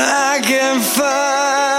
I can find